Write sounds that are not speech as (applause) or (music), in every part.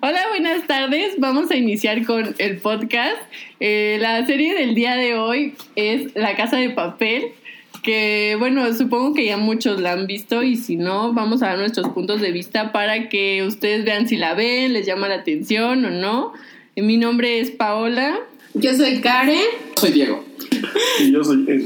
Hola, buenas tardes. Vamos a iniciar con el podcast. Eh, la serie del día de hoy es La Casa de Papel, que bueno, supongo que ya muchos la han visto y si no, vamos a dar nuestros puntos de vista para que ustedes vean si la ven, les llama la atención o no. Mi nombre es Paola. Yo soy Karen. Soy Diego. Y yo soy Ed.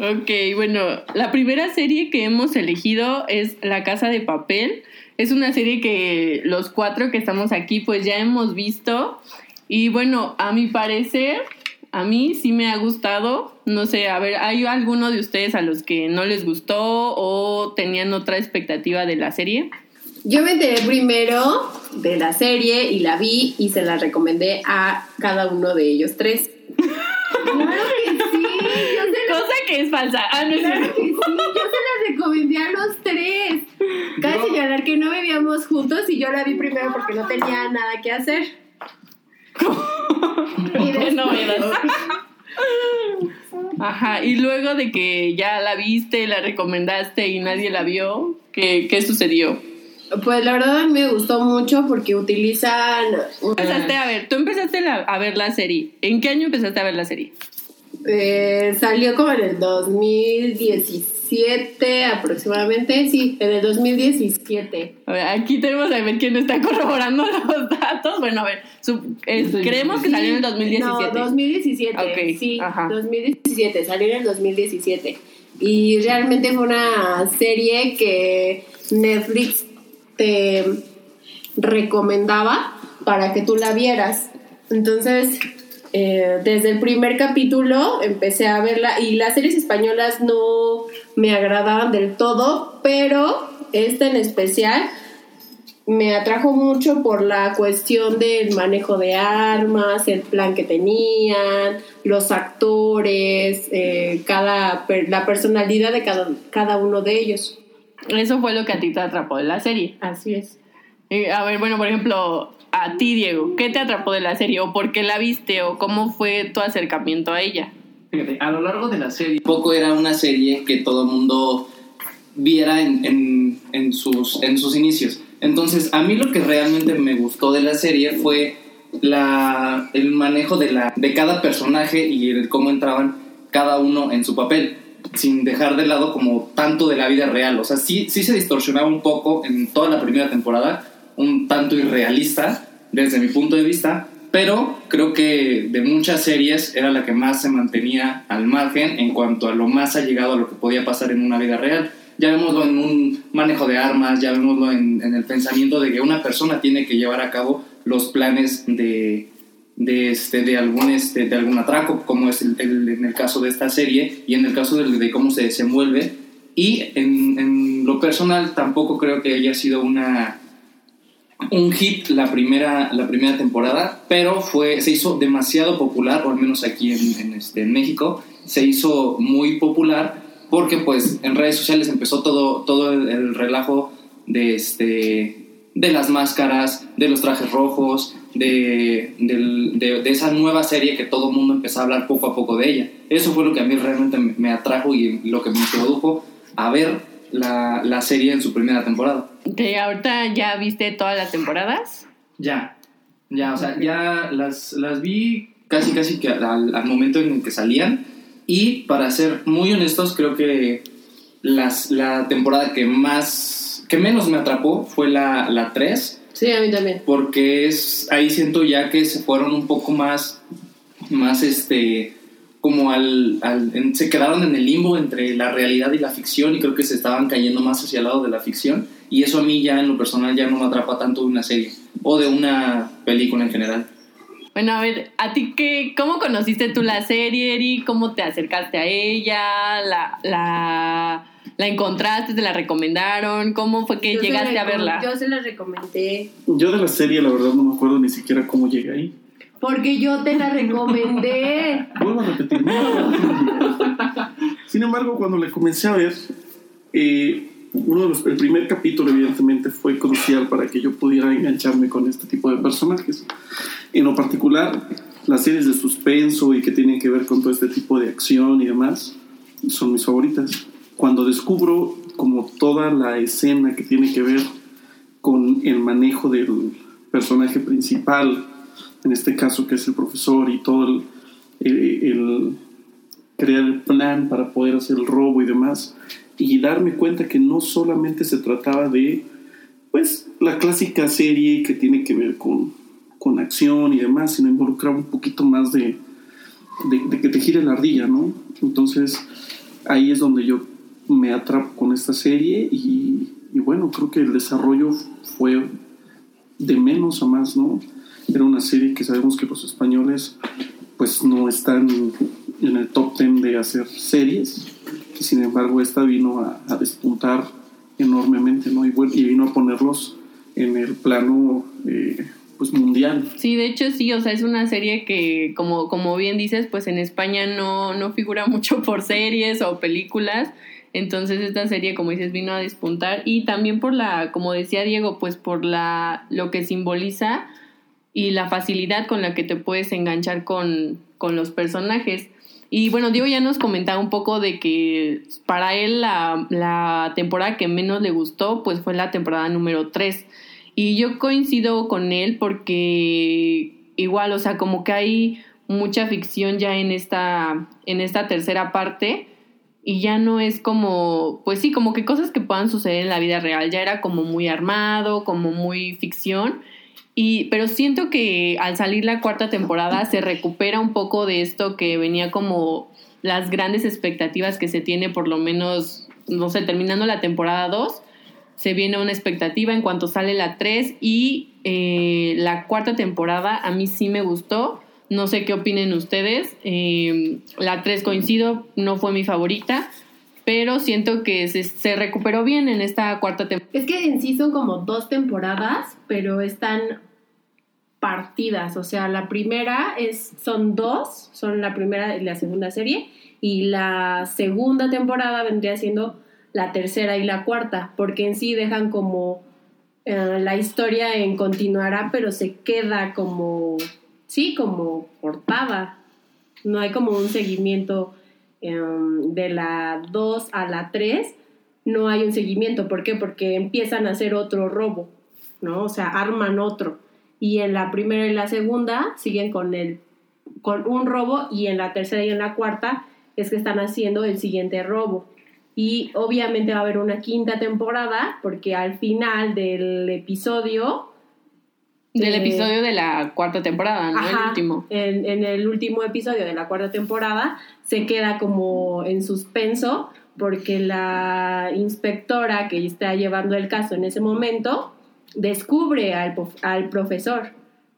Ok, bueno, la primera serie que hemos elegido es La Casa de Papel. Es una serie que los cuatro que estamos aquí pues ya hemos visto. Y bueno, a mi parecer, a mí sí me ha gustado. No sé, a ver, ¿hay alguno de ustedes a los que no les gustó o tenían otra expectativa de la serie? Yo me enteré primero de la serie y la vi y se la recomendé a cada uno de ellos tres. (laughs) Claro que sí, yo se Cosa que es falsa. Ah, no es Claro que sí, yo se la recomendé a los tres. Cabe señalar que no vivíamos juntos y yo la vi primero porque no tenía nada que hacer. Y ¿Qué después- novedad? Ajá, y luego de que ya la viste, la recomendaste y nadie la vio, ¿qué, qué sucedió? Pues la verdad a mí me gustó mucho porque utilizan... Empezaste a ver, tú empezaste la- a ver la serie. ¿En qué año empezaste a ver la serie? Eh, salió como en el 2017 aproximadamente, sí, en el 2017. A ver, aquí tenemos a ver quién está corroborando (laughs) los datos. Bueno, a ver, su- eh, creemos que salió en el 2017. No, 2017, Ok, sí, ajá. 2017, salió en el 2017. Y realmente fue una serie que Netflix te recomendaba para que tú la vieras. Entonces, eh, desde el primer capítulo empecé a verla y las series españolas no me agradaban del todo, pero esta en especial me atrajo mucho por la cuestión del manejo de armas, el plan que tenían, los actores, eh, cada per- la personalidad de cada, cada uno de ellos. Eso fue lo que a ti te atrapó de la serie. Así es. Eh, a ver, bueno, por ejemplo, a ti, Diego, ¿qué te atrapó de la serie? ¿O por qué la viste? ¿O cómo fue tu acercamiento a ella? A lo largo de la serie, poco era una serie que todo el mundo viera en, en- en sus, en sus inicios. Entonces, a mí lo que realmente me gustó de la serie fue la, el manejo de, la, de cada personaje y cómo entraban cada uno en su papel, sin dejar de lado como tanto de la vida real. O sea, sí, sí se distorsionaba un poco en toda la primera temporada, un tanto irrealista desde mi punto de vista, pero creo que de muchas series era la que más se mantenía al margen en cuanto a lo más allegado a lo que podía pasar en una vida real. Ya vemoslo en un manejo de armas, ya vemoslo en, en el pensamiento de que una persona tiene que llevar a cabo los planes de, de, este, de, algún, este, de algún atraco, como es el, el- en el caso de esta serie y en el caso de, de cómo se desenvuelve. Y en, en lo personal tampoco creo que haya sido una, un hit la primera, la primera temporada, pero fue, se hizo demasiado popular, o al menos aquí en, este, en México, se hizo muy popular porque pues en redes sociales empezó todo, todo el, el relajo de, este, de las máscaras, de los trajes rojos, de, de, esa nueva serie que todo el mundo empezó a hablar poco a poco de ella. Eso fue lo que a mí realmente me, me atrajo y lo que me introdujo a ver la, la serie en su primera temporada. ¿Te, ¿Ahorita ya viste todas las temporadas? Ya, ya, o sea, ya las, las vi casi, casi que al, al momento en el que salían. Y para ser muy honestos, creo que las, la temporada que más, que menos me atrapó fue la, la 3, Sí, a mí también. porque es, ahí siento ya que se fueron un poco más, más este, como al, al- en- se quedaron en el limbo entre la realidad y la ficción y creo que se estaban cayendo más hacia el lado de la ficción y eso a mí ya en lo personal ya no me atrapa tanto de una serie o de una película en general. Bueno, a ver, ¿a ti qué, cómo conociste tú la serie, Eri? ¿Cómo te acercaste a ella? ¿La, la, la encontraste? ¿Te la recomendaron? ¿Cómo fue que Yo llegaste la a verla? Yo se la recomendé. Yo de la serie, la verdad, no me acuerdo ni siquiera cómo llegué ahí. Porque yo te la recomendé. (laughs) Vuelvo a repetir. Sin embargo, cuando la comencé a ver, eh, uno de los, el primer capítulo, evidentemente, fue crucial para que yo pudiera engancharme con este tipo de personajes. En lo particular, las series de suspenso y que tienen que ver con todo este tipo de acción y demás son mis favoritas. Cuando descubro como toda la escena que tiene que ver con el manejo del, personaje principal, en este caso que es el profesor y todo el, el- crear el plan para poder hacer el robo y demás, y darme cuenta que no solamente se trataba de, pues, la clásica serie que tiene que ver con, con acción y demás, sino involucraba un poquito más de, de, que te gire la ardilla, ¿no? Entonces, ahí es donde yo me atrapo con esta serie y bueno, creo que el desarrollo fue de menos a más, ¿no? Era una serie que sabemos que los españoles pues no están en el top 10 de hacer series sin embargo esta vino a, a despuntar enormemente, ¿no? Y, bueno, y vino a ponerlos en el plano eh, pues mundial. Sí, de hecho sí, o sea, es una serie que, como, como bien dices, pues en España no, no figura (laughs) mucho por series o películas. Entonces esta serie, como dices, vino a despuntar. Y también por la, como decía Diego, pues por la lo que simboliza y la facilidad con la que te puedes enganchar con, con los personajes. Y bueno, Diego ya nos comentaba un poco de que para él la, la temporada que menos le gustó, pues fue la temporada número 3. Y yo coincido con él porque igual, o sea, como que hay mucha ficción ya en esta, en esta tercera parte y ya no es como, pues sí, como que cosas que puedan suceder en la vida real, ya era como muy armado, como muy ficción. Y, pero siento que al salir la cuarta temporada se recupera un poco de esto que venía como las grandes expectativas que se tiene por lo menos, no sé, terminando la temporada 2, se viene una expectativa en cuanto sale la 3 y eh, la cuarta temporada a mí sí me gustó. No sé qué opinen ustedes. Eh, la 3 coincido, no fue mi favorita, pero siento que se, se recuperó bien en esta cuarta temporada. Es que en sí son como dos temporadas, pero están partidas. O sea, la primera es, son dos, son la primera y la segunda serie, y la segunda temporada vendría siendo la tercera y la cuarta, porque en sí dejan como eh, la historia en continuará, pero se queda como, sí, como cortada. No hay como un seguimiento eh, de la 2 a la 3, no hay un seguimiento. ¿Por qué? Porque empiezan a hacer otro robo, ¿no? O sea, arman otro. Y en la primera y la segunda siguen con, el, con un robo y en la tercera y en la cuarta es que están haciendo el siguiente robo. Y obviamente va a haber una quinta temporada porque al final del episodio... Del eh, episodio de la cuarta temporada, ¿no? Ajá, El último. En, en el último episodio de la cuarta temporada se queda como en suspenso porque la inspectora que está llevando el caso en ese momento descubre al, al profesor,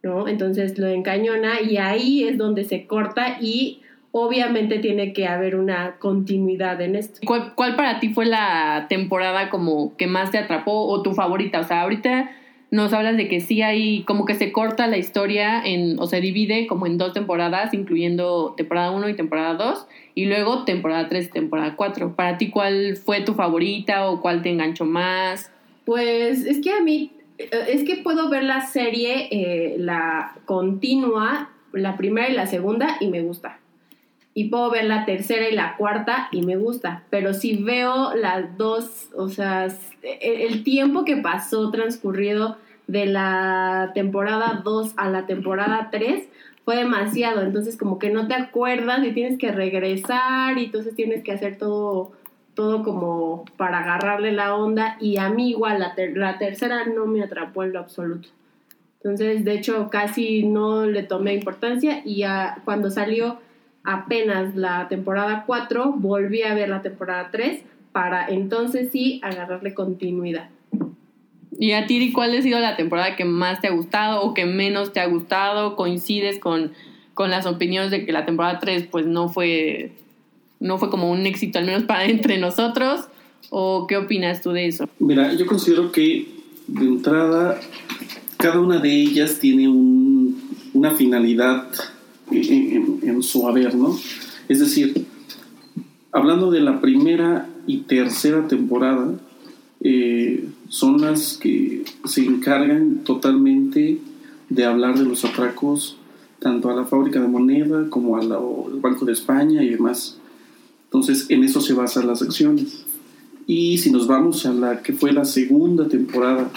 ¿no? Entonces lo encañona y ahí es donde se corta y obviamente tiene que haber una continuidad en esto. ¿Cuál, cuál para ti fue la temporada como que más te atrapó o tu favorita? O sea, ahorita nos hablas de que sí hay como que se corta la historia en, o se divide como en dos temporadas, incluyendo temporada 1 y temporada 2, y luego temporada 3 y temporada 4. Para ti, ¿cuál fue tu favorita o cuál te enganchó más? Pues es que a mí, es que puedo ver la serie, eh, la continua, la primera y la segunda, y me gusta. Y puedo ver la tercera y la cuarta, y me gusta. Pero si veo las dos, o sea, s- e- el tiempo que pasó transcurrido de la temporada 2 a la temporada 3 fue demasiado. Entonces, como que no te acuerdas y tienes que regresar, y entonces tienes que hacer todo todo como para agarrarle la onda y a mí igual la, ter- la tercera no me atrapó en lo absoluto. Entonces, de hecho, casi no le tomé importancia y ya cuando salió apenas la temporada 4, volví a ver la temporada 3 para entonces sí agarrarle continuidad. Y a ti, ¿cuál ha sido la temporada que más te ha gustado o que menos te ha gustado? ¿Coincides con, con las opiniones de que la temporada 3 pues no fue, no fue como un éxito, al menos para (laughs) entre nosotros? ¿O qué opinas tú de eso? Mira, yo considero que de entrada cada una de ellas tiene un- una finalidad en, en- en su haber, ¿no? Es decir, hablando de la primera y tercera temporada, eh, son las que se encargan totalmente de hablar de los atracos tanto a la fábrica de moneda como al Banco de España y demás. Entonces, en eso se basan las acciones. Y si nos vamos a la que fue la segunda temporada,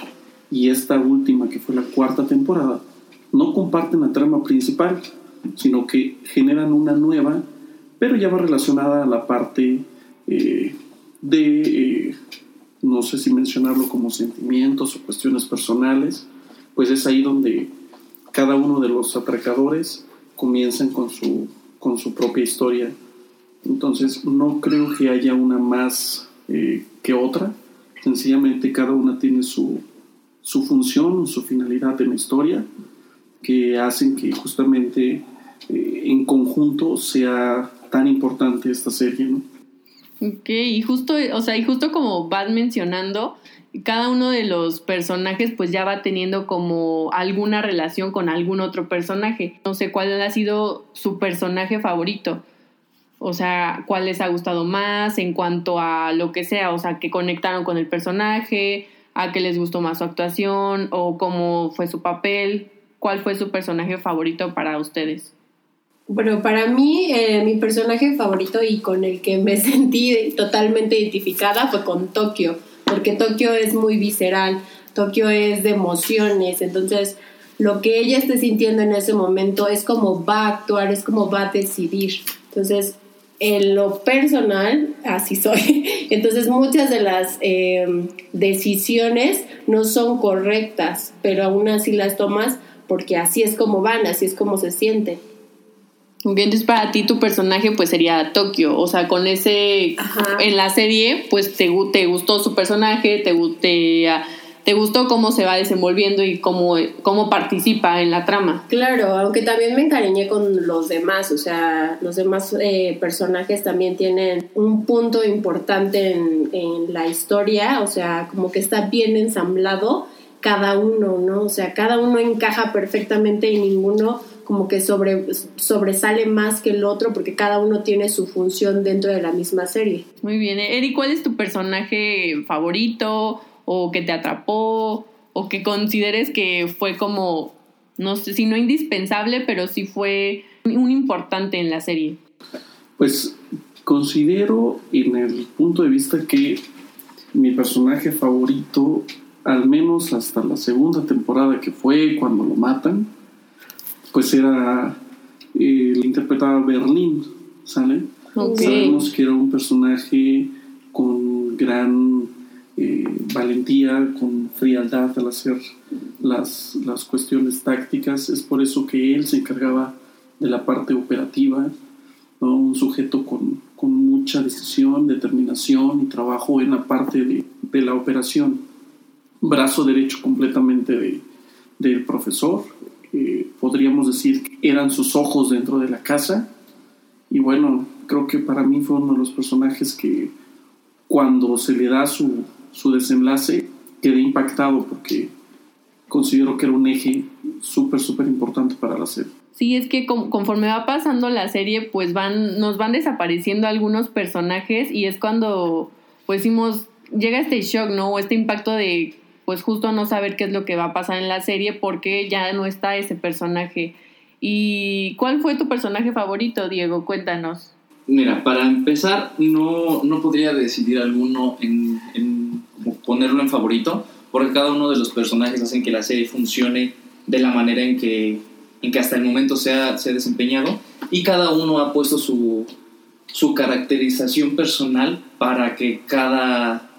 y esta última, que fue la cuarta temporada, no comparten la trama principal, sino que generan una nueva, pero ya va relacionada a la parte eh, de, eh, no sé si mencionarlo como sentimientos o cuestiones personales, pues es ahí donde cada uno de los atracadores comienzan con su, con su propia historia. Entonces no creo que haya una más eh, que otra, sencillamente cada una tiene su, su función, su finalidad en la historia, que hacen que justamente eh, en conjunto sea tan importante esta serie, ¿no? Ok, y justo, o sea, y justo como vas mencionando, cada uno de los personajes pues ya va teniendo como alguna relación con algún otro personaje. No sé cuál ha sido su personaje favorito. O sea, cuál les ha gustado más en cuanto a lo que sea, o sea, que conectaron con el personaje, a qué les gustó más su actuación o cómo fue su papel. ¿Cuál fue su personaje favorito para ustedes? Bueno, para mí, eh, mi personaje favorito y con el que me (laughs) sentí totalmente identificada fue con Tokio, porque Tokio es muy visceral, Tokio es de emociones, entonces lo que ella esté sintiendo en ese momento es como va a actuar, es como va a decidir. Entonces, en lo personal, así soy. (laughs) Entonces, muchas de las eh, decisiones no son correctas, pero aún así las tomas porque así es como van, así es como se sienten. Entonces para ti tu personaje pues sería Tokio, o sea, con ese, en la serie pues te, te gustó su personaje, te, te, te gustó cómo se va desenvolviendo y cómo, cómo participa en la trama. Claro, aunque también me encariñé con los demás, o sea, los demás eh, personajes también tienen un punto importante en, en la historia, o sea, como que está bien ensamblado cada uno, ¿no? O sea, cada uno encaja perfectamente y ninguno como que sobre, sobresale más que el otro porque cada uno tiene su función dentro de la misma serie. Muy bien. Eri, ¿cuál es tu personaje favorito o que te atrapó o que consideres que fue como, no sé si no indispensable, pero sí fue un importante en la serie? Pues considero en el punto de vista que mi personaje favorito, al menos hasta la segunda temporada que fue cuando lo matan, pues era eh, el interpretaba Berlín, ¿sale? Sabemos que era un personaje con gran eh, valentía, con frialdad al hacer las, las cuestiones tácticas. Es por eso que él se encargaba de la parte operativa, un sujeto con, con, mucha decisión, determinación y trabajo en la parte de, de la operación. Brazo derecho completamente de, del profesor, podríamos decir que eran sus ojos dentro de la casa. Y bueno, creo que para mí fue uno de los personajes que cuando se le da su, su desenlace quedé impactado porque considero que era un eje súper, súper importante para la serie. Sí, es que conforme va pasando la serie, pues van, nos van desapareciendo algunos personajes y es cuando, pues llega este shock, ¿no? O este impacto de pues justo no saber qué es lo que va a pasar en la serie porque ya no está ese personaje. ¿Y cuál fue tu personaje favorito, Diego? Cuéntanos. Mira, para empezar, no, no podría decidir alguno en, en, ponerlo en favorito, porque cada uno de los personajes hacen que la serie funcione de la manera en que, en que hasta el momento se ha, se ha desempeñado, y cada uno ha puesto su, su caracterización personal para que cada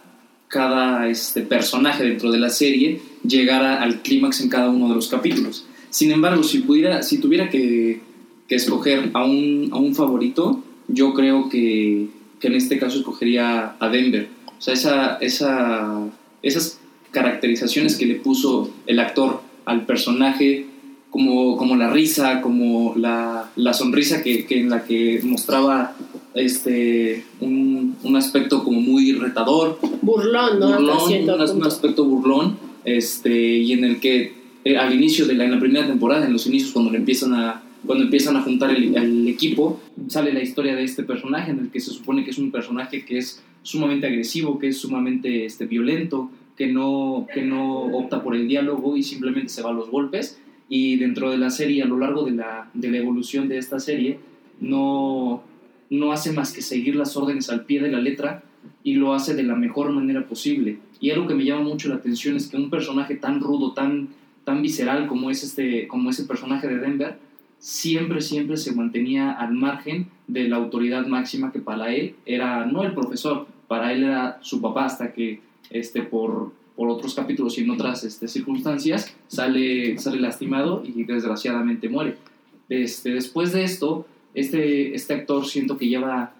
cada este, personaje dentro de la serie llegara al clímax en cada uno de los capítulos. Sin embargo, si, pudiera, si tuviera que, que escoger a un, a un, favorito, yo creo que, que, en este caso escogería a Denver. O sea, esa, esa, esas caracterizaciones que le puso el actor al personaje, como, como la risa, como la, la sonrisa que, que, en la que mostraba este, un, un, aspecto como muy retador. Burlón, ¿no? Burlón, un, aspecto burlón, este, y en el que eh, al inicio de la, en la primera temporada, en los inicios cuando empiezan a cuando empiezan a juntar el, el, equipo, sale la historia de este personaje en el que se supone que es un personaje que es sumamente agresivo, que es sumamente este, violento, que no, que no opta por el diálogo y simplemente se va a los golpes. Y dentro de la serie, a lo largo de la, de la evolución de esta serie, no, no hace más que seguir las órdenes al pie de la letra y lo hace de la mejor manera posible. Y algo que me llama mucho la atención es que un personaje tan rudo, tan, tan visceral como es este, como ese personaje de Denver, siempre, siempre se mantenía al margen de la autoridad máxima que para él era no el profesor, para él era su papá, hasta que este, por, por otros capítulos y en otras este, circunstancias sale, sale lastimado y desgraciadamente muere. Este, después de esto, este, este actor siento que lleva,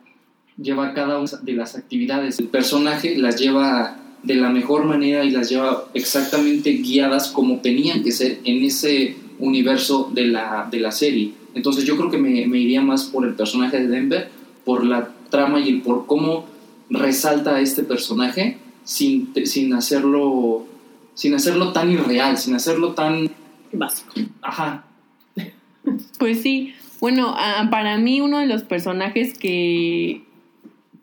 lleva cada una de las actividades. El personaje las lleva de la mejor manera y las lleva exactamente guiadas como tenían que ser en ese universo de la, de la serie. Entonces yo creo que me, me iría más por el personaje de Denver, por la trama y por cómo resalta a este personaje sin, sin, hacerlo, sin hacerlo tan irreal, sin hacerlo tan... Básico. Ajá. Pues sí, bueno, para mí uno de los personajes que,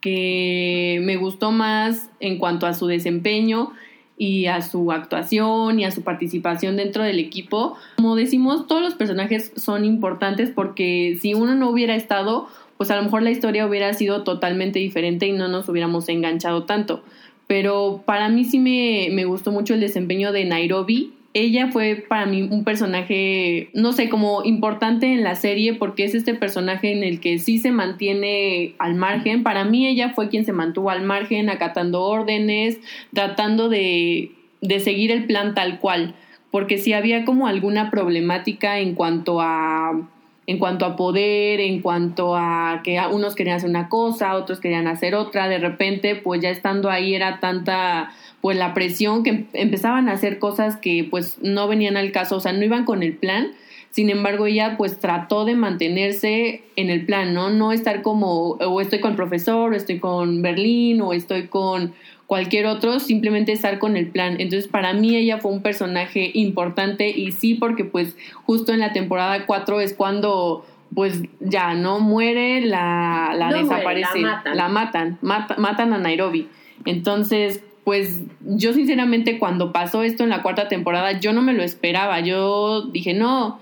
que me gustó más en cuanto a su desempeño y a su actuación y a su participación dentro del equipo. Como decimos, todos los personajes son importantes porque si uno no hubiera estado, pues a lo mejor la historia hubiera sido totalmente diferente y no nos hubiéramos enganchado tanto. Pero para mí sí me, me gustó mucho el desempeño de Nairobi ella fue para mí un personaje, no sé, como importante en la serie porque es este personaje en el que sí se mantiene al margen. Para mí ella fue quien se mantuvo al margen, acatando órdenes, tratando de, de seguir el plan tal cual. Porque si había como alguna problemática en cuanto a en cuanto a poder, en cuanto a que unos querían hacer una cosa, otros querían hacer otra, de repente pues ya estando ahí era tanta pues la presión que empezaban a hacer cosas que pues no venían al caso, o sea, no iban con el plan. Sin embargo, ella pues trató de mantenerse en el plan, ¿no? No estar como, o estoy con el profesor, o estoy con Berlín, o estoy con cualquier otro, simplemente estar con el plan. Entonces, para mí ella fue un personaje importante y sí, porque pues justo en la temporada 4 es cuando pues ya no muere, la, la desaparece, la matan, matan a Nairobi. Entonces, pues yo sinceramente cuando pasó esto en la cuarta temporada, yo no me lo esperaba. Yo dije, no,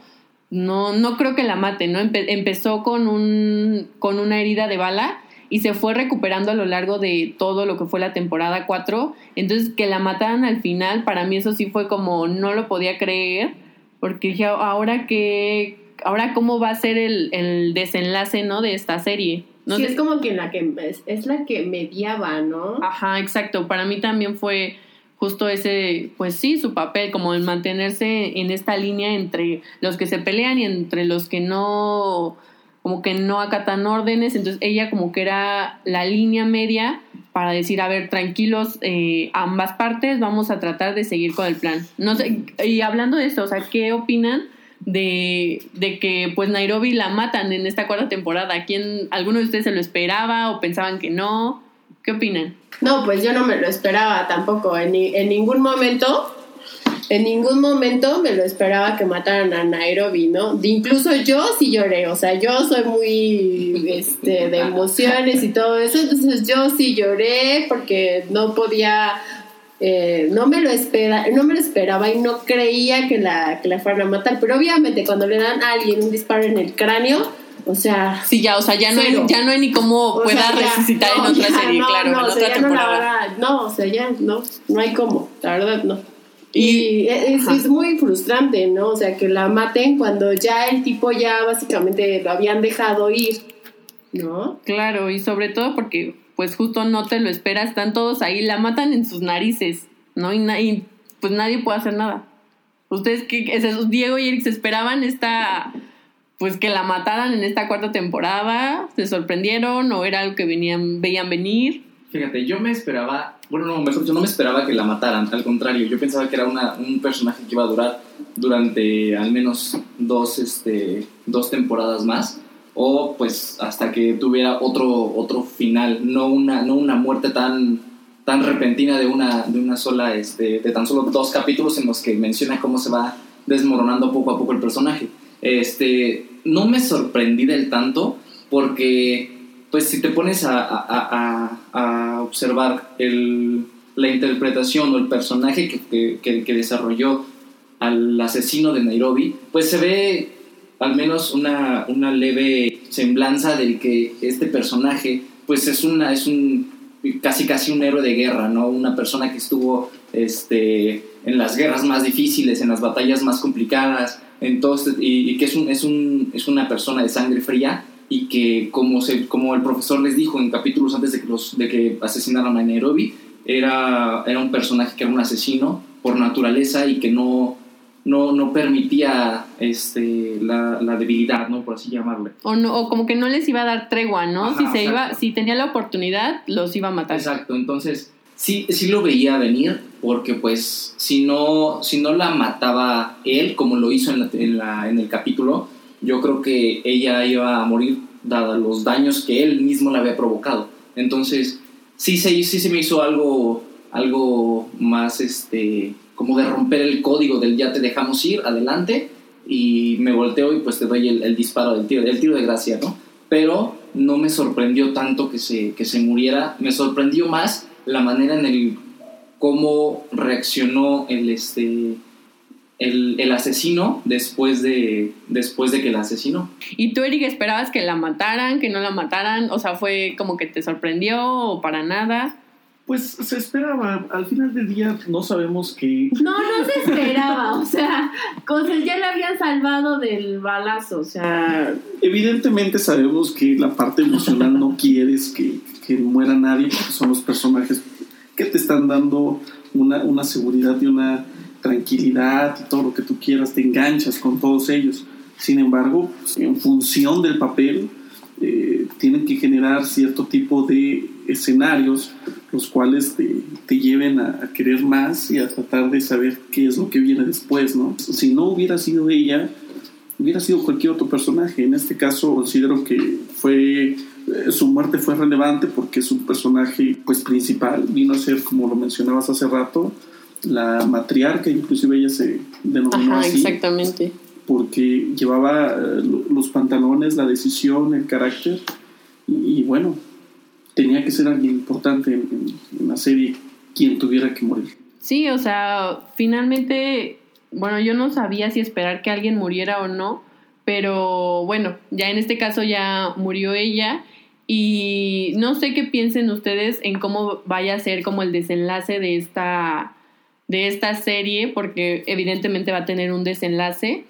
no, no creo que la mate, ¿no? empezó con, un, con una herida de bala y se fue recuperando a lo largo de todo lo que fue la temporada 4. Entonces, que la mataran al final, para mí eso sí fue como, no lo podía creer, porque dije, ahora que, ahora cómo va a ser el, el desenlace, ¿no? De esta serie. No sí, es como que la que es, la que mediaba, ¿no? Ajá, exacto. Para mí también fue justo ese, pues sí, su papel, como el mantenerse en esta línea entre los que se pelean y entre los que no, como que no acatan órdenes. Entonces ella como que era la línea media para decir, a ver, tranquilos, eh, ambas partes, vamos a tratar de seguir con el plan. No sé, y hablando de esto, o sea, ¿qué opinan? De, de, que pues Nairobi la matan en esta cuarta temporada. ¿Quién, ¿Alguno de ustedes se lo esperaba o pensaban que no? ¿Qué opinan? No, pues yo no me lo esperaba tampoco. En, en ningún momento, en ningún momento me lo esperaba que mataran a Nairobi, ¿no? incluso yo sí lloré, o sea, yo soy muy este, de emociones y todo eso, entonces yo sí lloré porque no podía eh, no me lo espera, no me lo esperaba y no creía que la, que la fueran a matar, pero obviamente cuando le dan a alguien un disparo en el cráneo, o sea, sí, ya, o sea, ya no hay, ya no hay ni cómo pueda resucitar en otra serie, claro, no, en otra temporada. No, no, o sea, ya no, no hay cómo, la verdad no. Y, es, es, muy frustrante, ¿no? O sea, que la maten cuando ya el tipo ya básicamente lo habían dejado ir, ¿no? Claro, y sobre todo porque pues justo no te lo esperas, están todos ahí, la matan en sus narices, ¿no? Y, pues nadie puede hacer nada. ¿Ustedes esos Diego y Eric se esperaban esta, pues que la mataran en esta cuarta temporada? ¿Se sorprendieron o era algo que venían, veían venir? Fíjate, yo me esperaba, bueno, no, mejor yo no me esperaba que la mataran, al contrario, yo pensaba que era una, un personaje que iba a durar durante al menos dos, este, dos temporadas más o pues hasta que tuviera otro, otro final, no una, no una muerte tan, tan repentina de una, de una sola, este, de tan solo dos capítulos en los que menciona cómo se va desmoronando poco a poco el personaje. Este, no me sorprendí del tanto porque pues si te pones a, a, a, observar el, la interpretación o el personaje que, que, que desarrolló al asesino de Nairobi, pues se ve al menos una, una leve semblanza de que este personaje pues es, una, es, un, casi casi un héroe de guerra, ¿no? Una persona que estuvo este, en las guerras más difíciles, en las batallas más complicadas, entonces, y, que es, un, es, un, es una persona de sangre fría y que como, se, como el profesor les dijo en capítulos antes de que, de que asesinaran a Nairobi, era, era un personaje que era un asesino por naturaleza y que no, no, no permitía este, la, la, debilidad, ¿no? Por así llamarle. O, no, o como que no les iba a dar tregua, ¿no? si, se iba, si tenía la oportunidad, los iba a matar. Exacto, entonces sí, sí lo veía venir, porque pues si no, si no la mataba él, como lo hizo en, la, en, la, en el capítulo, yo creo que ella iba a morir dada los daños que él mismo le había provocado. Entonces, sí se, sí se me hizo algo, algo más, este, como de romper el código del ya te dejamos ir, adelante, y me volteo y pues te doy el, disparo del tiro, el tiro de gracia, ¿no? Pero no me sorprendió tanto que se, que se muriera, me sorprendió más la manera en el cómo reaccionó el, este, el, el, asesino después de, después de que la asesinó. ¿Y tú, Eric, esperabas que la mataran, que no la mataran? O sea, ¿fue como que te sorprendió o para nada? Pues se esperaba, al final del día no sabemos que... No, no se esperaba, o sea, cosas ya le habían salvado del balazo, o sea... Evidentemente sabemos que la parte emocional no quieres que, que muera nadie, porque son los personajes que te están dando una, una seguridad y una tranquilidad y todo lo que tú quieras, te enganchas con todos ellos. Sin embargo, en función del papel, eh, tienen que generar cierto tipo de escenarios los cuales te, te lleven a, a, querer más y a tratar de saber qué es lo que viene después, ¿no? Si no hubiera sido ella, hubiera sido cualquier otro personaje. En este caso considero que fue eh, su muerte fue relevante porque es un personaje pues principal, vino a ser como lo mencionabas hace rato, la matriarca, inclusive ella se denominó Ajá, exactamente. Porque llevaba eh, los pantalones, la decisión, el carácter, y, bueno, tenía que ser alguien importante en, en, la serie quien tuviera que morir. Sí, o sea, finalmente, bueno, yo no sabía si esperar que alguien muriera o no, pero bueno, ya en este caso ya murió ella. Y no sé qué piensen ustedes en cómo vaya a ser como el desenlace de esta de esta serie, porque evidentemente va a tener un desenlace.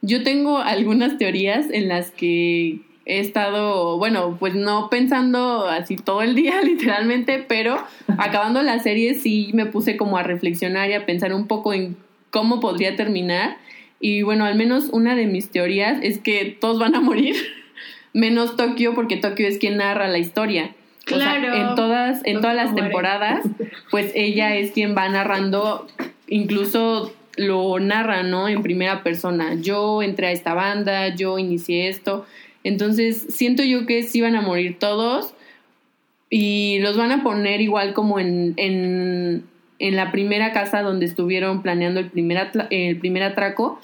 Yo tengo algunas teorías en las que he estado, bueno, pues no pensando así todo el día (laughs) literalmente, pero acabando la serie sí me puse como a reflexionar y a pensar un poco en cómo podría terminar. Y bueno, al menos una de mis teorías es que todos van a morir, (laughs) menos Tokio, porque Tokio es quien narra la historia. Claro. en todas, en todas las temporadas, pues ella es quien va narrando, incluso lo narra, ¿no? En primera persona. Yo entré a esta banda, yo inicié esto. Entonces, siento yo que sí van a morir todos y los van a poner igual como en, en, en la primera casa donde estuvieron planeando el primer, el primer atraco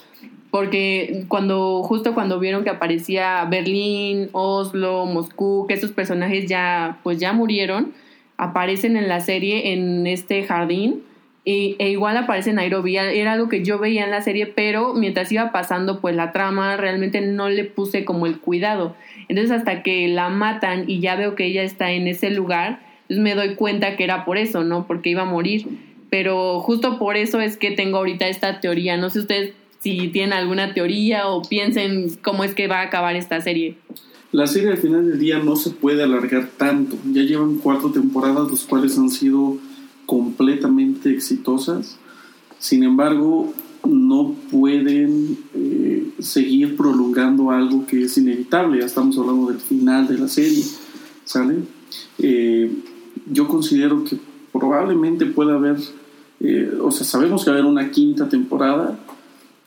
porque cuando justo cuando vieron que aparecía Berlín, Oslo, Moscú, que esos personajes ya pues ya murieron, aparecen en la serie en este jardín e, igual aparece Nairobi, era algo que yo veía en la serie, pero mientras iba pasando pues la trama realmente no le puse como el cuidado. Entonces hasta que la matan y ya veo que ella está en ese lugar, pues me doy cuenta que era por eso, ¿no? Porque iba a morir. Pero justo por eso es que tengo ahorita esta teoría. No sé ustedes si tienen alguna teoría o piensen cómo es que va a acabar esta serie. La serie al final del día no se puede alargar tanto. Ya llevan cuatro temporadas, las cuales han sido completamente exitosas. Sin embargo, no pueden eh, seguir prolongando algo que es inevitable. Ya estamos hablando del final de la serie, ¿sale? Eh, yo considero que probablemente pueda haber, eh, o sea, sabemos que va a haber una quinta temporada,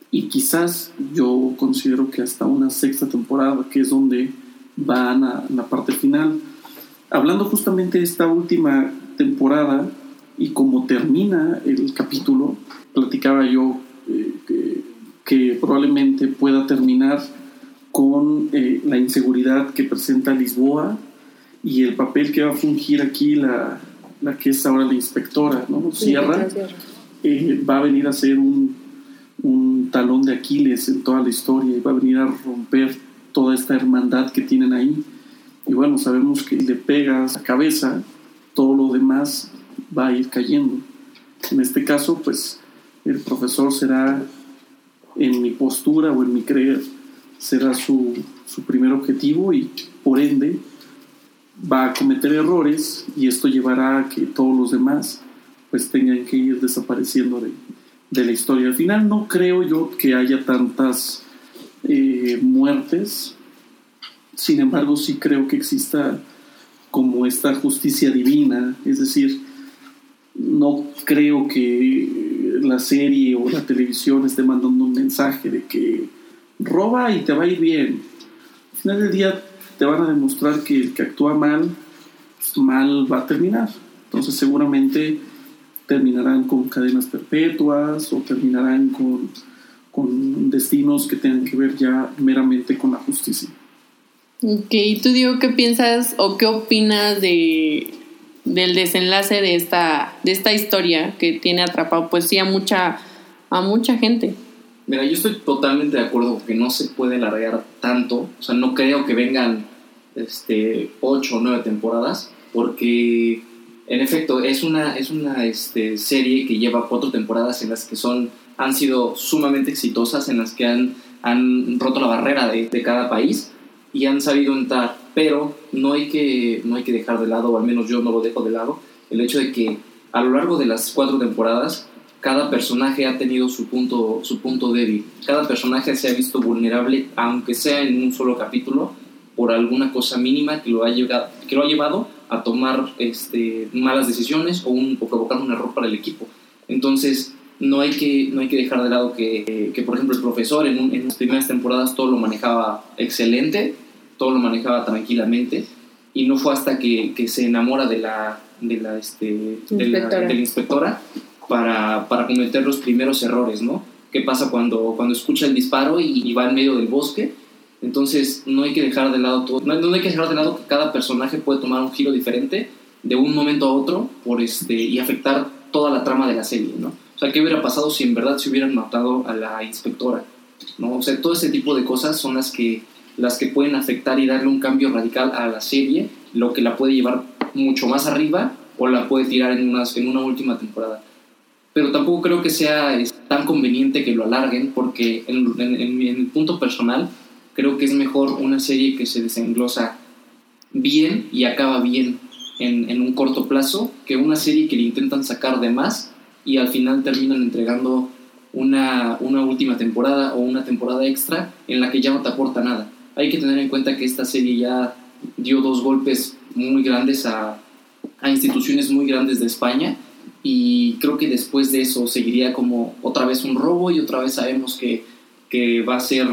y quizás yo considero que hasta una sexta temporada, que es donde van a la parte final. Hablando justamente de esta última temporada y cómo termina el capítulo, platicaba yo eh, que, que, probablemente pueda terminar con eh, la inseguridad que presenta Lisboa y el papel que va a fungir aquí la, la que es ahora la inspectora, ¿no? Sierra, eh, va a venir a ser un un talón de Aquiles en toda la historia y va a venir a romper toda esta hermandad que tienen ahí. Y bueno, sabemos que le pegas la cabeza todo lo demás va a ir cayendo. En este caso, pues el profesor será, en mi postura o en mi creer, será su, su primer objetivo y por ende va a cometer errores y esto llevará a que todos los demás pues tengan que ir desapareciendo de, la historia. Al final no creo yo que haya tantas eh, muertes, sin embargo sí creo que exista como esta justicia divina, es decir, no creo que la serie o la televisión esté mandando un mensaje de que roba y te va a ir bien. Al final del día te van a demostrar que el que actúa mal, mal va a terminar. Entonces seguramente terminarán con cadenas perpetuas o terminarán con, con destinos que tengan que ver ya meramente con la justicia. Ok, ¿tú digo qué piensas o qué opinas de, del desenlace de esta, de esta historia que tiene atrapado pues sí a mucha, a mucha gente? Mira, yo estoy totalmente de acuerdo que no se puede alargar tanto, o sea, no creo que vengan este, ocho o nueve temporadas, porque en efecto es una, es una este, serie que lleva cuatro temporadas en las que son, han sido sumamente exitosas, en las que han, han roto la barrera de, de cada país y han sabido entrar, pero no hay, que, no hay que dejar de lado, o al menos yo no lo dejo de lado, el hecho de que a lo largo de las cuatro temporadas cada personaje ha tenido su punto, su punto débil, cada personaje se ha visto vulnerable, aunque sea en un solo capítulo, por alguna cosa mínima que lo ha, llegado, que lo ha llevado a tomar este, malas decisiones o, un, provocar un error para el equipo. Entonces, no hay que, no hay que dejar de lado que, que por ejemplo, el profesor en, en las primeras temporadas todo lo manejaba excelente, todo lo manejaba tranquilamente, y no fue hasta que, que se enamora de la, de la, este, de la, Inspectora. de la inspectora para, para cometer los primeros errores, ¿no? ¿Qué pasa cuando, cuando escucha el disparo y, y va en medio del bosque? Entonces, no hay que dejar de lado todo, no, no hay que dejar de lado que cada personaje puede tomar un giro diferente de un momento a otro por este, y afectar toda la trama de la serie, ¿no? O sea, ¿qué hubiera pasado si en verdad se hubieran matado a la inspectora? ¿no? O sea, todo ese tipo de cosas son las que, las que pueden afectar y darle un cambio radical a la serie, lo que la puede llevar mucho más arriba o la puede tirar en, unas, en una última temporada. Pero tampoco creo que sea tan conveniente que lo alarguen, porque en, en, en el punto personal creo que es mejor una serie que se desenglosa bien y acaba bien en, en, un corto plazo que una serie que le intentan sacar de más y al final terminan entregando una, una última temporada o una temporada extra en la que ya no te aporta nada. Hay que tener en cuenta que esta serie ya dio dos golpes muy grandes a, instituciones muy grandes de España y creo que después de eso seguiría como otra vez un robo y otra vez sabemos que, que va a ser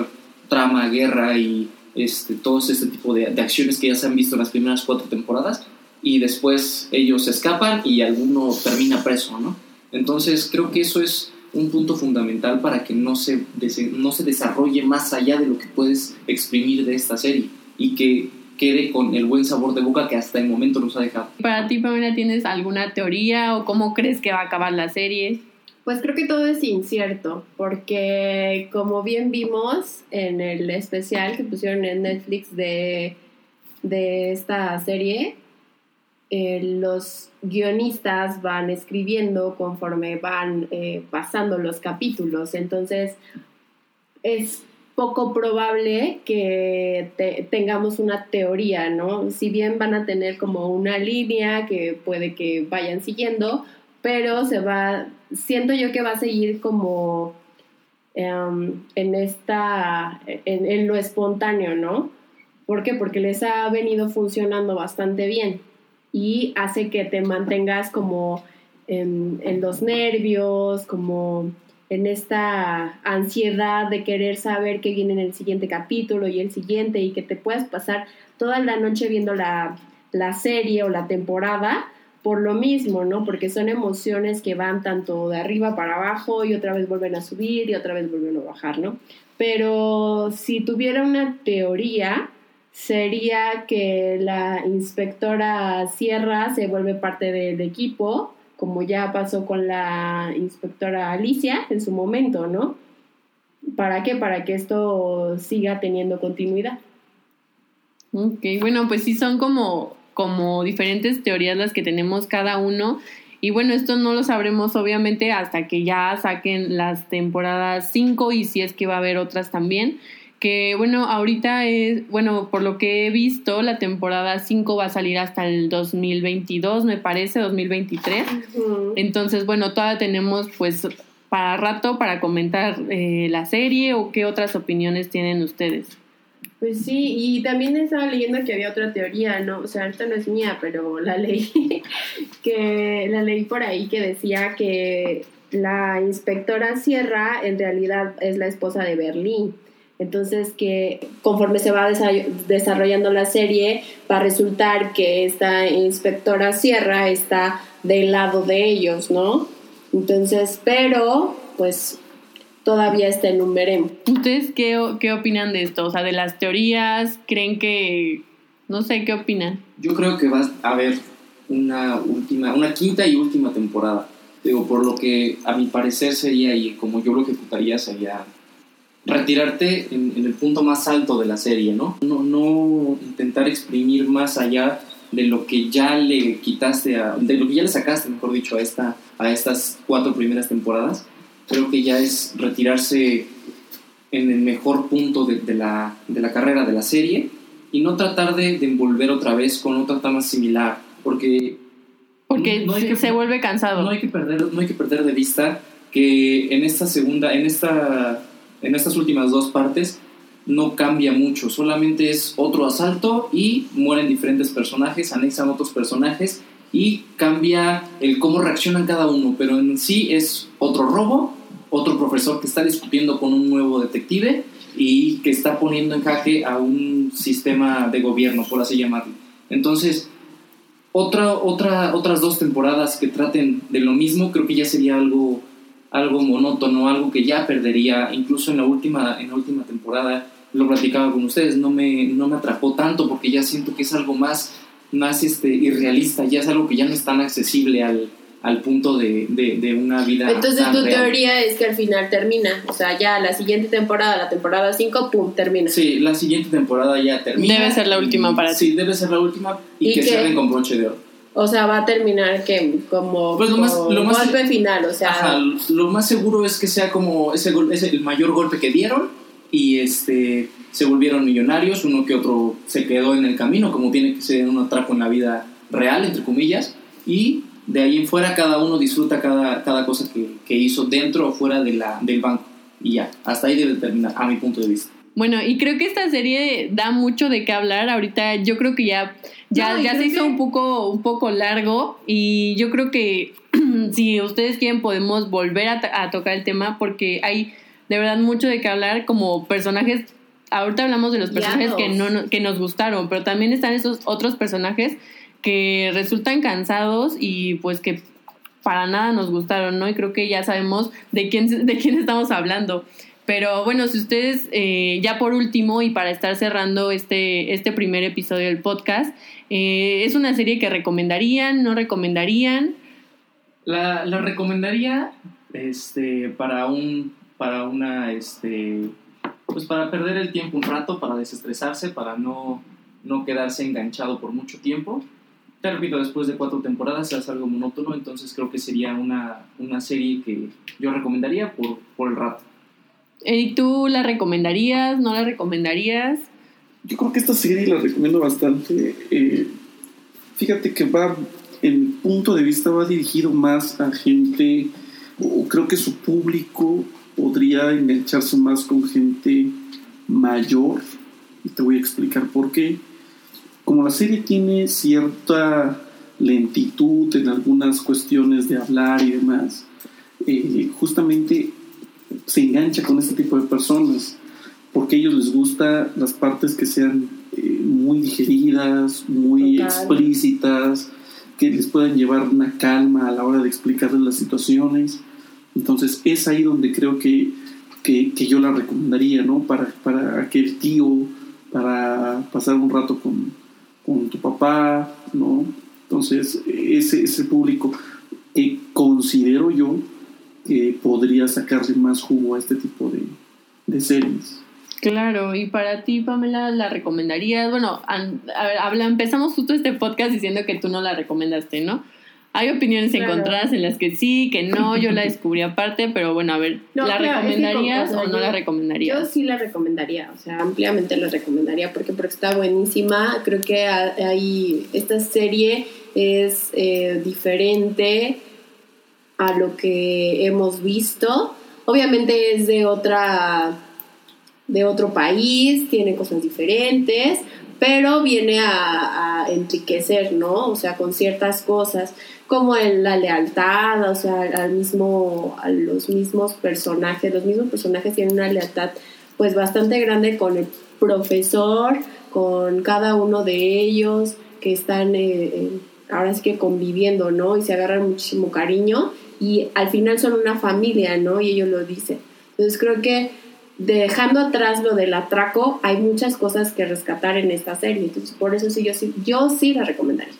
trama, guerra y este, todos este tipo de, de, acciones que ya se han visto en las primeras cuatro temporadas y después ellos escapan y alguno termina preso, ¿no? Entonces creo que eso es un punto fundamental para que no se, no se desarrolle más allá de lo que puedes exprimir de esta serie y que quede con el buen sabor de boca que hasta el momento nos ha dejado. Para ti, Pamela, ¿tienes alguna teoría o cómo crees que va a acabar la serie? Pues creo que todo es incierto, porque como bien vimos en el especial que pusieron en Netflix de, de esta serie, eh, los guionistas van escribiendo conforme van eh, pasando los capítulos, entonces es poco probable que te, tengamos una teoría, ¿no? Si bien van a tener como una línea que puede que vayan siguiendo, pero se va, siento yo que va a seguir como um, en esta, en, en, lo espontáneo, ¿no? ¿Por qué? Porque les ha venido funcionando bastante bien y hace que te mantengas como en, los nervios, como en esta ansiedad de querer saber qué viene en el siguiente capítulo y el siguiente y que te puedas pasar toda la noche viendo la, la serie o la temporada por lo mismo, ¿no? Porque son emociones que van tanto de arriba para abajo y otra vez vuelven a subir y otra vez vuelven a bajar, ¿no? Pero si tuviera una teoría, sería que la inspectora Sierra se vuelve parte del equipo, como ya pasó con la inspectora Alicia en su momento, ¿no? ¿Para qué? Para que esto siga teniendo continuidad. Ok, bueno, pues sí son como como diferentes teorías las que tenemos cada uno. Y bueno, esto no lo sabremos obviamente hasta que ya saquen las temporadas 5 y si es que va a haber otras también. Que bueno, ahorita es, bueno, por lo que he visto, la temporada 5 va a salir hasta el 2022, me parece, 2023. Entonces, bueno, todavía tenemos pues para rato para comentar eh, la serie o qué otras opiniones tienen ustedes. Pues sí, y también estaba leyendo que había otra teoría, ¿no? O sea, esta no es mía, pero la leí, (laughs) que la leí por ahí que decía que la inspectora Sierra en realidad es la esposa de Berlín. Entonces que conforme se va desarrollando la serie, va a resultar que esta inspectora Sierra está del lado de ellos, ¿no? Entonces, pero pues todavía está en un veremos. ¿Ustedes qué, qué opinan de esto? O sea, de las teorías, ¿creen que... No sé, ¿qué opinan? Yo creo que va a haber una última, una quinta y última temporada. Digo, por lo que a mi parecer sería, y como yo lo ejecutaría, sería retirarte en, el punto más alto de la serie, ¿no? ¿no? No intentar exprimir más allá de lo que ya le quitaste, a, de lo que ya le sacaste, mejor dicho, a, esta, a estas cuatro primeras temporadas creo que ya es retirarse en el mejor punto de, la, de la, carrera de la serie y no tratar de, de, envolver otra vez con otra trama similar, porque... Porque no hay que, se vuelve cansado. No hay, que perder, no hay que perder de vista que en esta segunda, en, esta, en estas últimas dos partes, no cambia mucho, solamente es otro asalto y mueren diferentes personajes, anexan otros personajes y cambia el cómo reaccionan cada uno, pero en sí es otro robo otro profesor que está discutiendo con un nuevo detective y que está poniendo en jaque a un sistema de gobierno, por así llamarlo. Entonces, otra, otra, otras dos temporadas que traten de lo mismo, creo que ya sería algo, algo monótono, algo que ya perdería, incluso en la última, en la última temporada, lo platicaba con ustedes, no me, no me atrapó tanto porque ya siento que es algo más, más este, irrealista, ya es algo que ya no es tan accesible al, al punto de, de, una vida. Entonces tu teoría es que al final termina, o sea, ya la siguiente temporada, la temporada 5, pum, termina. Sí, la siguiente temporada ya termina. Debe ser la última para ti. Sí, debe ser la última y, que, cierren con broche de oro. O sea, va a terminar que como, pues lo más, lo más, golpe final, o sea... lo más seguro es que sea como ese, ese el mayor golpe que dieron y este se volvieron millonarios, uno que otro se quedó en el camino, como tiene que ser un atraco en la vida real, entre comillas, y de ahí en fuera cada uno disfruta cada, cada cosa que, que, hizo dentro o fuera de la, del banco. Y ya, hasta ahí debe terminar, a mi punto de vista. Bueno, y creo que esta serie da mucho de qué hablar. Ahorita yo creo que ya, ya, ya se hizo un, poco, un poco largo y yo creo que (clears throat) si ustedes quieren podemos volver a, a tocar el tema porque hay de verdad mucho de qué hablar como personajes ahorita hablamos de los personajes que no que nos gustaron, pero también están esos otros personajes que resultan cansados y pues que para nada nos gustaron, ¿no? Y creo que ya sabemos de quién, de quién estamos hablando. Pero bueno, si ustedes, eh, ya por último, y para estar cerrando este, este primer episodio del podcast, eh, ¿es una serie que recomendarían, no recomendarían? La, la recomendaría este, para un, para una, este, pues para perder el tiempo un rato, para desestresarse, para no, no quedarse enganchado por mucho tiempo te repito, después de cuatro temporadas es algo monótono, entonces creo que sería una, una serie que yo recomendaría por, por el rato. ¿Y tú la recomendarías? ¿No la recomendarías? Yo creo que esta serie la recomiendo bastante. Eh, fíjate que va, el punto de vista va dirigido más a gente, o creo que su público podría engancharse más con gente mayor. Y te voy a explicar por qué como la serie tiene cierta lentitud en algunas cuestiones de hablar y demás, eh, justamente se engancha con este tipo de personas, porque a ellos les gusta las partes que sean eh, muy digeridas, muy explícitas, que les puedan llevar una calma a la hora de explicarles las situaciones. Entonces es ahí donde creo que, que, que yo la recomendaría, ¿no? Para, para aquel tío, para pasar un rato con, con tu papá, ¿no? Entonces, ese es el público que considero yo que podría sacarle más jugo a este tipo de, de series. Claro, y para ti, Pamela, ¿la recomendarías? Bueno, an- a ver, habla, empezamos justo este podcast diciendo que tú no la recomendaste, ¿no? Hay opiniones Claro. encontradas en las que sí, que no, yo la descubrí aparte, pero bueno, a ver, No, ¿la claro, recomendarías o no yo- la Yo recomendarías? sí la recomendaría, o sea, ampliamente la recomendaría porque, porque está buenísima. Creo que ha- hay, esta serie es eh, diferente a lo que hemos visto. Obviamente es de otra de otro país, tiene cosas diferentes, pero viene a, enriquecer, ¿no? O sea, con ciertas cosas, como el- la lealtad, o sea, al mismo, a los mismos personajes, los mismos personajes tienen una lealtad pues bastante grande con el profesor, con cada uno de ellos que están eh, eh, ahora sí que conviviendo, ¿no? Y se agarran muchísimo cariño y al final son una familia, ¿no? Y ellos lo dicen. Entonces creo que dejando atrás lo del atraco, hay muchas cosas que rescatar en esta serie. Entonces por eso sí, yo sí, yo sí la recomendaría.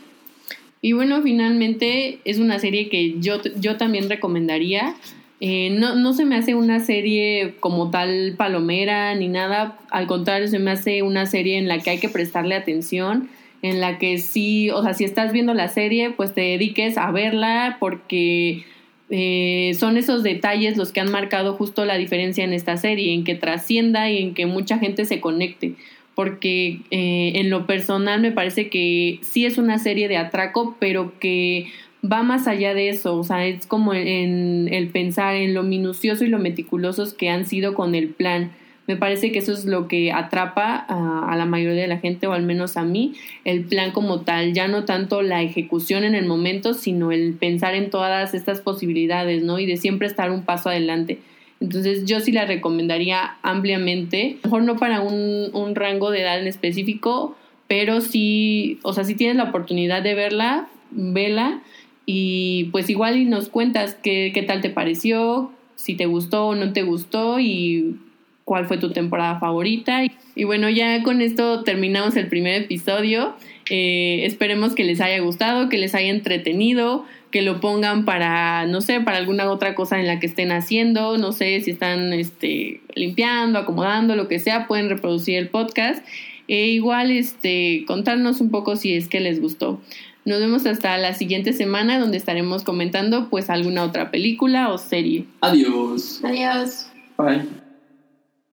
Y bueno, finalmente es una serie que yo, yo también recomendaría. Eh, no, no se me hace una serie como tal palomera ni nada, al contrario, se me hace una serie en la que hay que prestarle atención, en la que sí, o sea, si estás viendo la serie, pues te dediques a verla porque eh, son esos detalles los que han marcado justo la diferencia en esta serie, en que trascienda y en que mucha gente se conecte porque eh, en lo personal me parece que sí es una serie de atraco, pero que va más allá de eso, o sea, es como en el pensar en lo minucioso y lo meticulosos que han sido con el plan. Me parece que eso es lo que atrapa a, la mayoría de la gente, o al menos a mí, el plan como tal, ya no tanto la ejecución en el momento, sino el pensar en todas estas posibilidades, ¿no? Y de siempre estar un paso adelante. Entonces yo sí la recomendaría ampliamente, mejor no para un, un rango de edad en específico, pero sí, o sea, si tienes la oportunidad de verla, vela y pues igual nos cuentas qué, qué tal te pareció, si te gustó o no te gustó y cuál fue tu temporada favorita. Y bueno, ya con esto terminamos el primer episodio. Eh, esperemos que les haya gustado, que les haya entretenido, que lo pongan para, no sé, para alguna otra cosa en la que estén haciendo, no sé si están este, limpiando, acomodando, lo que sea, pueden reproducir el podcast. E igual, este, contarnos un poco si es que les gustó. Nos vemos hasta la siguiente semana donde estaremos comentando pues alguna otra película o serie. Adiós. Adiós. Bye.